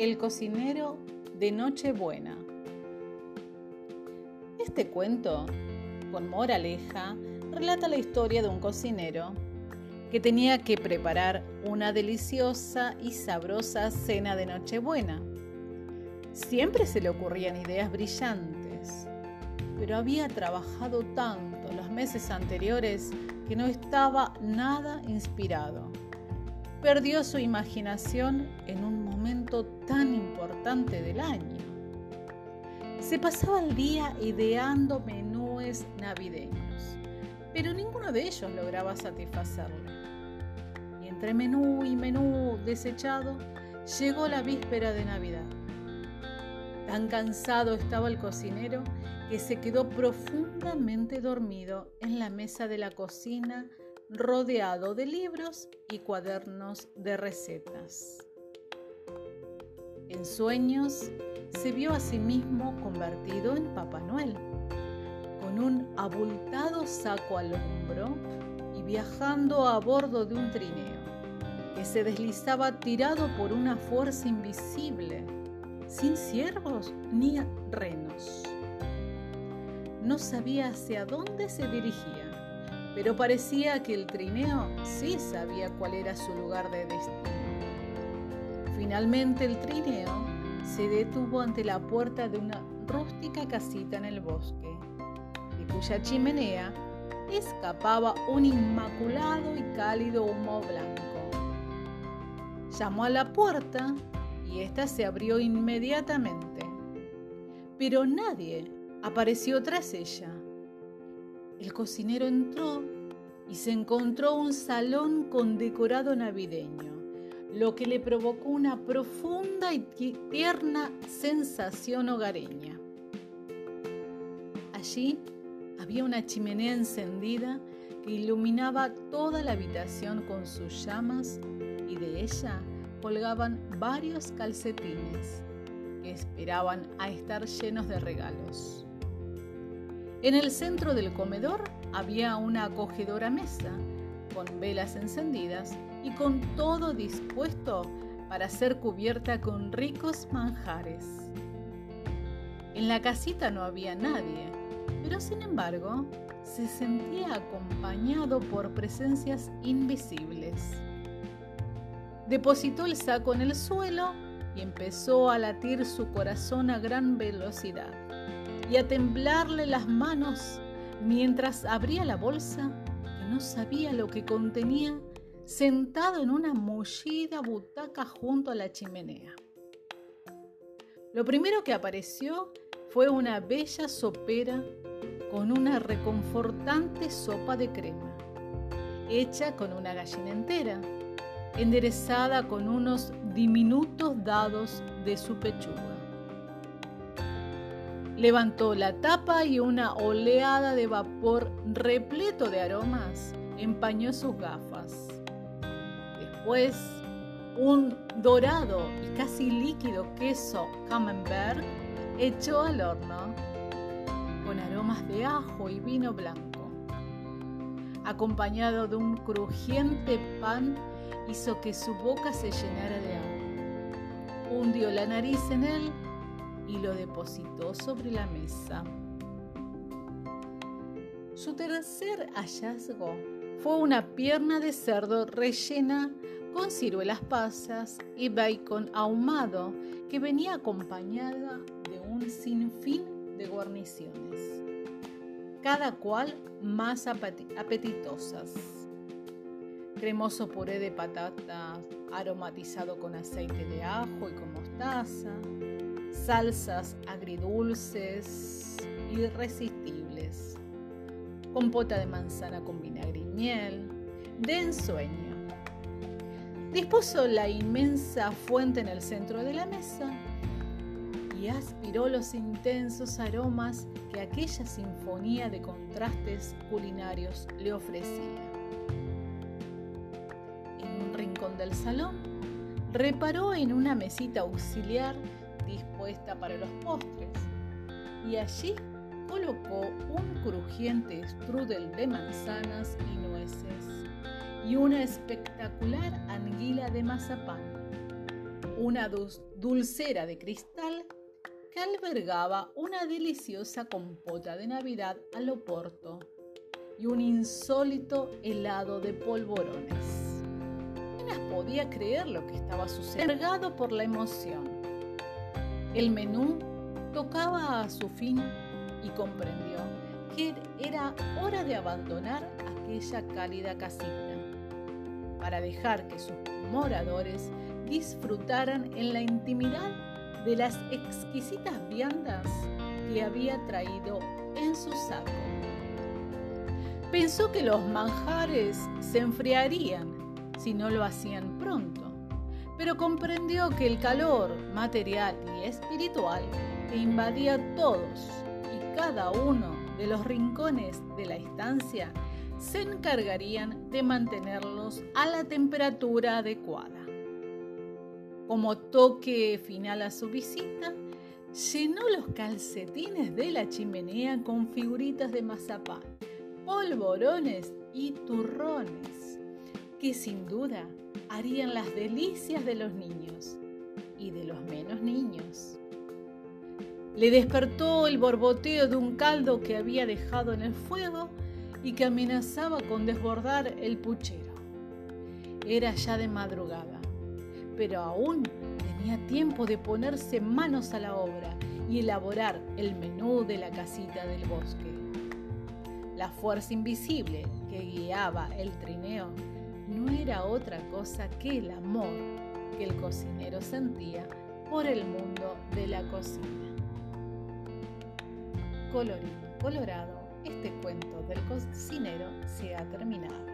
El cocinero de Nochebuena. Este cuento, con moraleja, relata la historia de un cocinero que tenía que preparar una deliciosa y sabrosa cena de Nochebuena. Siempre se le ocurrían ideas brillantes, pero había trabajado tanto los meses anteriores que no estaba nada inspirado. Perdió su imaginación en un momento tan importante del año. Se pasaba el día ideando menúes navideños, pero ninguno de ellos lograba satisfacerle. Y entre menú y menú desechado, llegó la víspera de Navidad. Tan cansado estaba el cocinero que se quedó profundamente dormido en la mesa de la cocina rodeado de libros y cuadernos de recetas. En sueños se vio a sí mismo convertido en Papá Noel, con un abultado saco al hombro y viajando a bordo de un trineo que se deslizaba tirado por una fuerza invisible, sin ciervos ni renos. No sabía hacia dónde se dirigía, pero parecía que el trineo sí sabía cuál era su lugar de destino. Finalmente el trineo se detuvo ante la puerta de una rústica casita en el bosque, de cuya chimenea escapaba un inmaculado y cálido humo blanco. Llamó a la puerta y ésta se abrió inmediatamente, pero nadie apareció tras ella. El cocinero entró y se encontró un salón con decorado navideño, lo que le provocó una profunda y tierna sensación hogareña. Allí había una chimenea encendida que iluminaba toda la habitación con sus llamas y de ella colgaban varios calcetines que esperaban a estar llenos de regalos. En el centro del comedor había una acogedora mesa con velas encendidas y con todo dispuesto para ser cubierta con ricos manjares. En la casita no había nadie, pero sin embargo se sentía acompañado por presencias invisibles. Depositó el saco en el suelo y empezó a latir su corazón a gran velocidad y a temblarle las manos mientras abría la bolsa que no sabía lo que contenía sentado en una mullida butaca junto a la chimenea. Lo primero que apareció fue una bella sopera con una reconfortante sopa de crema, hecha con una gallina entera, enderezada con unos diminutos dados de su pechuga. Levantó la tapa y una oleada de vapor repleto de aromas empañó sus gafas. Después, un dorado y casi líquido queso camembert echó al horno con aromas de ajo y vino blanco. Acompañado de un crujiente pan, hizo que su boca se llenara de agua. Hundió la nariz en él y lo depositó sobre la mesa. Su tercer hallazgo fue una pierna de cerdo rellena con ciruelas pasas y bacon ahumado que venía acompañada de un sinfín de guarniciones, cada cual más apetitosas. Cremoso puré de patatas aromatizado con aceite de ajo y con mostaza, salsas agridulces, irresistibles, compota de manzana con vinagre y miel, de ensueño. Dispuso la inmensa fuente en el centro de la mesa y aspiró los intensos aromas que aquella sinfonía de contrastes culinarios le ofrecía. En un rincón del salón, reparó en una mesita auxiliar dispuesta para los postres y allí colocó un crujiente strudel de manzanas y nueces y una espectacular anguila de mazapán, una dulcera de cristal que albergaba una deliciosa compota de Navidad al oporto y un insólito helado de polvorones. Apenas podía creer lo que estaba sucediendo, por la emoción. El menú tocaba a su fin y comprendió que era hora de abandonar aquella cálida casita para dejar que sus moradores disfrutaran en la intimidad de las exquisitas viandas que había traído en su saco. Pensó que los manjares se enfriarían si no lo hacían pronto, pero comprendió que el calor material y espiritual que invadía todos y cada uno de los rincones de la estancia se encargarían de mantenerlos a la temperatura adecuada. Como toque final a su visita, llenó los calcetines de la chimenea con figuritas de mazapán, polvorones y turrones, que sin duda harían las delicias de los niños y de los menos niños. Le despertó el borboteo de un caldo que había dejado en el fuego y que amenazaba con desbordar el puchero. Era ya de madrugada pero aún tenía tiempo de ponerse manos a la obra y elaborar el menú de la casita del bosque. La fuerza invisible que guiaba el trineo no era otra cosa que el amor que el cocinero sentía por el mundo de la cocina. Colorido, colorado, este cuento del cocinero se ha terminado.